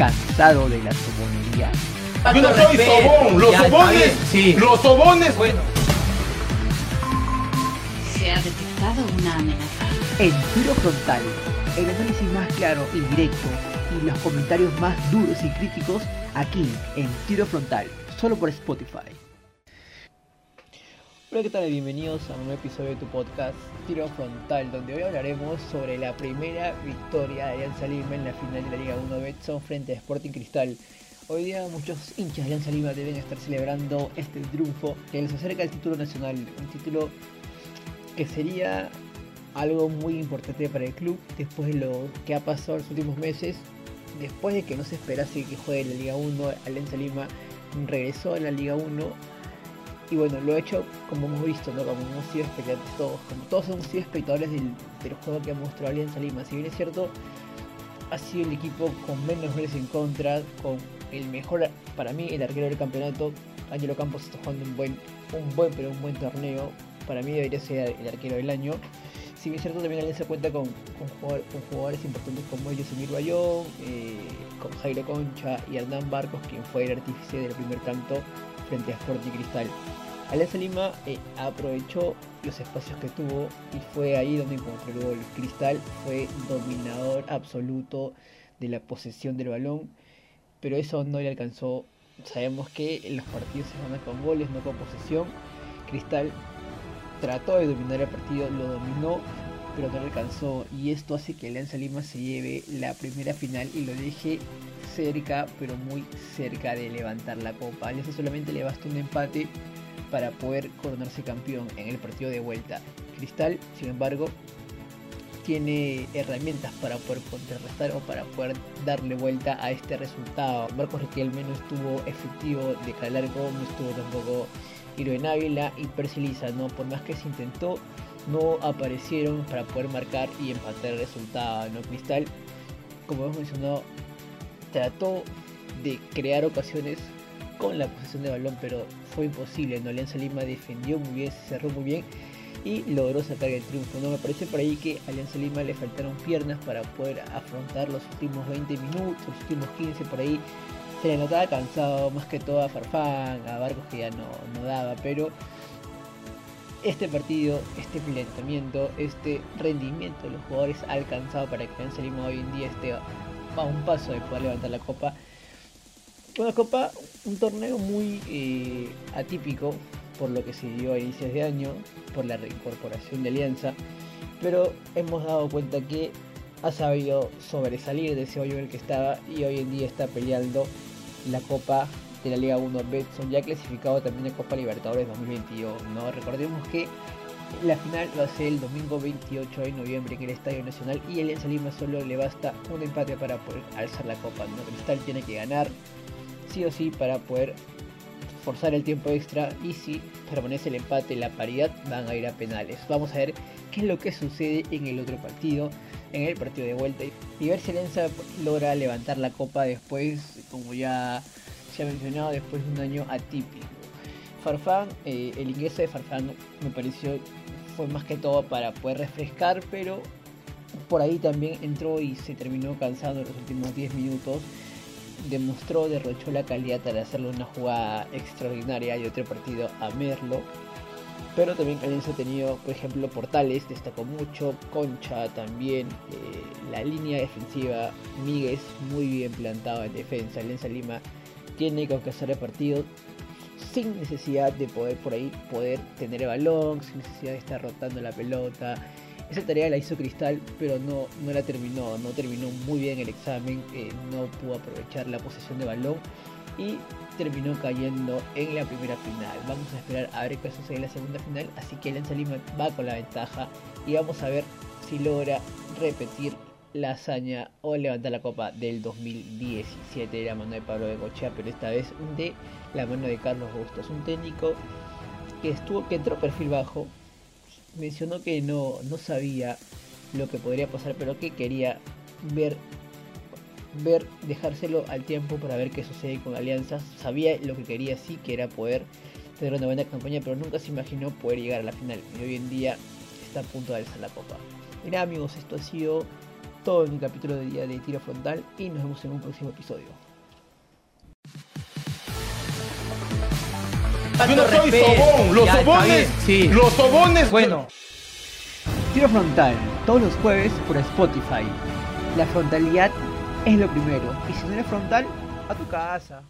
cansado de la sobonería? Yo no soy sobón, los Ya, sobones, sí. los sobones. Bueno, Se ha detectado una amenaza. En tiro frontal, el análisis más claro y directo y los comentarios más duros y críticos aquí en tiro frontal, solo por Spotify. Hola, ¿qué tal? Bienvenidos a un nuevo episodio de tu podcast Tiro Frontal, donde hoy hablaremos sobre la primera victoria de Alianza Lima en la final de la Liga 1 Betson frente a Sporting Cristal. Hoy día muchos hinchas de Alianza Lima deben estar celebrando este triunfo que les acerca al título nacional, un título que sería algo muy importante para el club después de lo que ha pasado en los últimos meses, después de que no se esperase que juegue la Liga 1, Alianza Lima regresó a la Liga 1 y bueno, lo he hecho como hemos visto, ¿no? Como hemos sido espectadores todos, como todos hemos sido espectadores del, del juego que ha mostrado Alianza Lima. Si bien es cierto, ha sido el equipo con menos goles en contra, con el mejor, para mí, el arquero del campeonato. Angelo Campos está jugando un buen, un buen, pero un buen torneo. Para mí debería ser el arquero del año. Si bien es cierto, también Alianza cuenta con, con, jugador- con jugadores importantes como Yosemir Bayón, eh, con Jairo Concha y Hernán Barcos, quien fue el artífice del primer canto frente a Sporting Cristal. Alianza Lima eh, aprovechó los espacios que tuvo y fue ahí donde encontró el gol. Cristal fue dominador absoluto de la posesión del balón, pero eso no le alcanzó. Sabemos que los partidos se ganan con goles, no con posesión. Cristal trató de dominar el partido, lo dominó, pero no le alcanzó. Y esto hace que Alianza Lima se lleve la primera final y lo deje cerca, pero muy cerca de levantar la copa. Alianza solamente le basta un empate para poder coronarse campeón en el partido de vuelta. Cristal, sin embargo, tiene herramientas para poder contrarrestar o para poder darle vuelta a este resultado. Marcos Riquelme no estuvo efectivo de cara al arco, no estuvo tampoco Irwin Ávila y Percy no por más que se intentó, no aparecieron para poder marcar y empatar el resultado. ¿no? Cristal, como hemos mencionado, trató de crear ocasiones con la posesión de balón, pero fue imposible. ¿no? Alianza Lima defendió muy bien, se cerró muy bien y logró sacar el triunfo. No me parece por ahí que a Alianza Lima le faltaron piernas para poder afrontar los últimos 20 minutos, los últimos 15 por ahí. Se le notaba cansado, más que todo a Farfán, a Barcos que ya no, no daba, pero este partido, este planteamiento, este rendimiento de los jugadores ha alcanzado para que Alianza Lima hoy en día esté a un paso de poder levantar la copa. Una copa, un torneo muy eh, atípico por lo que se dio a inicios de año, por la reincorporación de Alianza, pero hemos dado cuenta que ha sabido sobresalir de ese hoyo en el que estaba y hoy en día está peleando la copa de la Liga 1 Betson, ya clasificado también a Copa Libertadores 2022. ¿no? Recordemos que la final va a ser el domingo 28 de noviembre en el Estadio Nacional y Alianza Lima solo le basta un empate para poder alzar la copa. ¿no? Cristal tiene que ganar sí o sí para poder forzar el tiempo extra y si permanece el empate, la paridad, van a ir a penales. Vamos a ver qué es lo que sucede en el otro partido, en el partido de vuelta y ver si Alianza logra levantar la copa después, como ya se ha mencionado, después de un año atípico. Farfán, eh, el ingreso de Farfán me pareció fue más que todo para poder refrescar, pero por ahí también entró y se terminó cansando en los últimos 10 minutos demostró, derrochó la calidad para hacerle una jugada extraordinaria y otro partido a Merlo. Pero también Alianza ha tenido, por ejemplo, Portales, destacó mucho, Concha también, eh, la línea defensiva, Míguez muy bien plantado en defensa, Alianza Lima tiene que hacer el partido sin necesidad de poder por ahí poder tener el balón, sin necesidad de estar rotando la pelota. Esa tarea la hizo Cristal, pero no, no la terminó, no terminó muy bien el examen, eh, no pudo aprovechar la posesión de balón y terminó cayendo en la primera final. Vamos a esperar a ver qué sucede en la segunda final, así que Alianza Lima va con la ventaja y vamos a ver si logra repetir la hazaña o levantar la copa del 2017 de la mano de Pablo de Cochea, pero esta vez de la mano de Carlos Bustos, un técnico que estuvo que entró perfil bajo, mencionó que no, no sabía lo que podría pasar, pero que quería ver, ver, dejárselo al tiempo para ver qué sucede con Alianza. Sabía lo que quería sí, que era poder tener una buena campaña, pero nunca se imaginó poder llegar a la final. Y hoy en día está a punto de alzar la copa. Mira amigos, esto ha sido todo en el capítulo de día de Tiro Frontal y nos vemos en un próximo episodio. Yo no soy sobón. Los Ya, sobones. sí. Los sobones. Bueno, Tiro Frontal, todos los jueves por Spotify. La frontalidad es lo primero. Y si no eres frontal, a tu casa.